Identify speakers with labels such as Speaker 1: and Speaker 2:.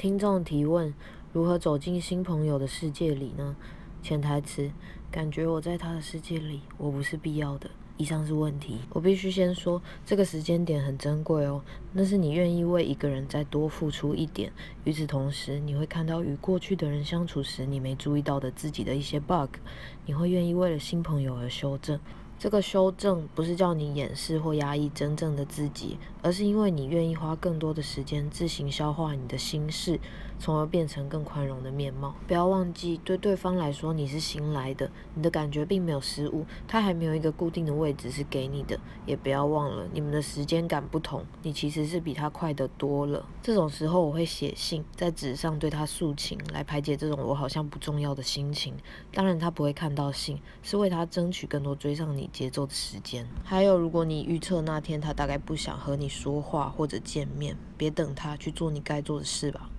Speaker 1: 听众提问：如何走进新朋友的世界里呢？潜台词：感觉我在他的世界里，我不是必要的。以上是问题。我必须先说，这个时间点很珍贵哦。那是你愿意为一个人再多付出一点。与此同时，你会看到与过去的人相处时你没注意到的自己的一些 bug。你会愿意为了新朋友而修正。这个修正不是叫你掩饰或压抑真正的自己，而是因为你愿意花更多的时间自行消化你的心事，从而变成更宽容的面貌。不要忘记，对对方来说你是新来的，你的感觉并没有失误，他还没有一个固定的位置是给你的。也不要忘了，你们的时间感不同，你其实是比他快得多了。这种时候，我会写信在纸上对他诉情，来排解这种我好像不重要的心情。当然，他不会看到信，是为他争取更多追上你。节奏的时间，还有，如果你预测那天他大概不想和你说话或者见面，别等他去做你该做的事吧。